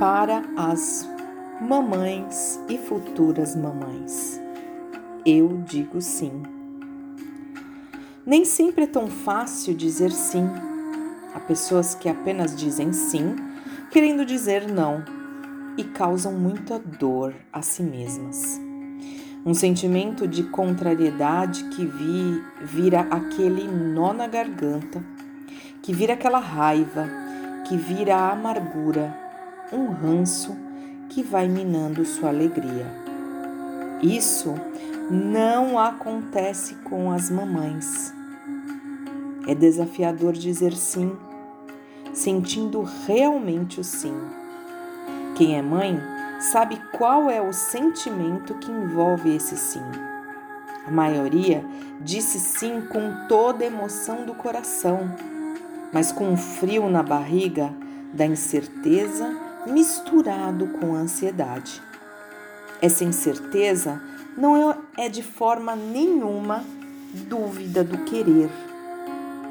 para as mamães e futuras mamães. Eu digo sim. Nem sempre é tão fácil dizer sim. Há pessoas que apenas dizem sim, querendo dizer não, e causam muita dor a si mesmas. Um sentimento de contrariedade que vi, vira aquele nó na garganta, que vira aquela raiva, que vira a amargura, um ranço que vai minando sua alegria. Isso não acontece com as mamães. É desafiador dizer sim, sentindo realmente o sim. Quem é mãe sabe qual é o sentimento que envolve esse sim. A maioria disse sim com toda a emoção do coração, mas com um frio na barriga da incerteza misturado com ansiedade. Essa incerteza não é de forma nenhuma dúvida do querer,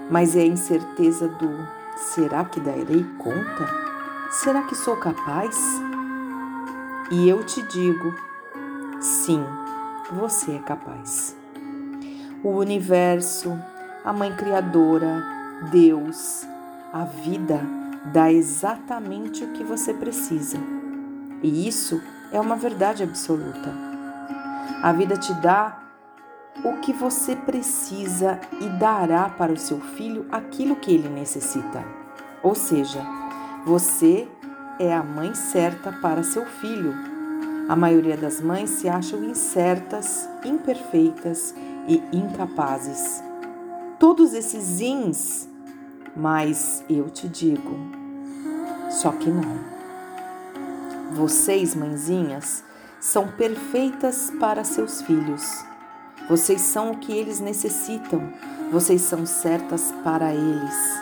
mas é a incerteza do será que darei conta? Será que sou capaz? E eu te digo, sim, você é capaz. O universo, a Mãe Criadora, Deus, a vida dá exatamente o que você precisa. E isso é uma verdade absoluta. A vida te dá o que você precisa e dará para o seu filho aquilo que ele necessita. Ou seja, você é a mãe certa para seu filho. A maioria das mães se acham incertas, imperfeitas e incapazes. Todos esses ins, mas eu te digo, só que não. Vocês, mãezinhas, são perfeitas para seus filhos. Vocês são o que eles necessitam, vocês são certas para eles.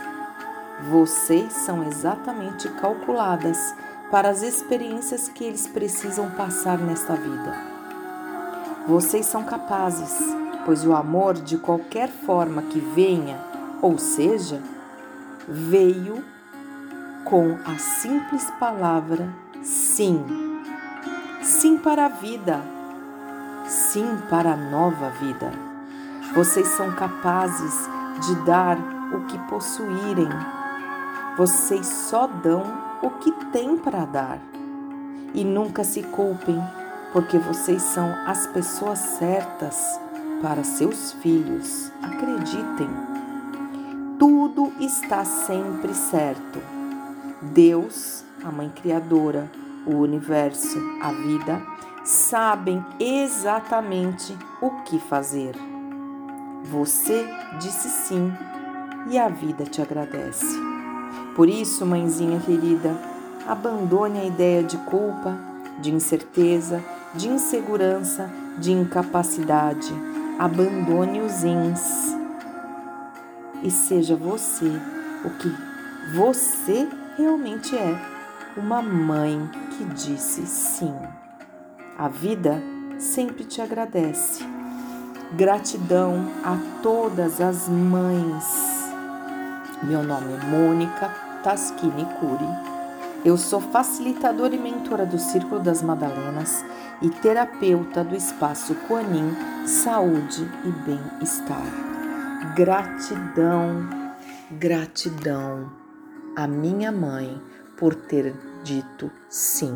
Vocês são exatamente calculadas para as experiências que eles precisam passar nesta vida. Vocês são capazes, pois o amor, de qualquer forma que venha, ou seja, veio com a simples palavra sim sim para a vida, sim para a nova vida. Vocês são capazes de dar o que possuírem. Vocês só dão o que têm para dar. E nunca se culpem, porque vocês são as pessoas certas para seus filhos. Acreditem. Tudo está sempre certo. Deus, a Mãe Criadora, o universo, a vida, sabem exatamente o que fazer. Você disse sim e a vida te agradece. Por isso, mãezinha querida, abandone a ideia de culpa, de incerteza, de insegurança, de incapacidade. Abandone os ins e seja você o que você realmente é uma mãe que disse sim. A vida sempre te agradece. Gratidão a todas as mães. Meu nome é Mônica Taschini Curi. Eu sou facilitadora e mentora do Círculo das Madalenas e terapeuta do Espaço Coanim Saúde e Bem-Estar. Gratidão, gratidão à minha mãe por ter dito sim.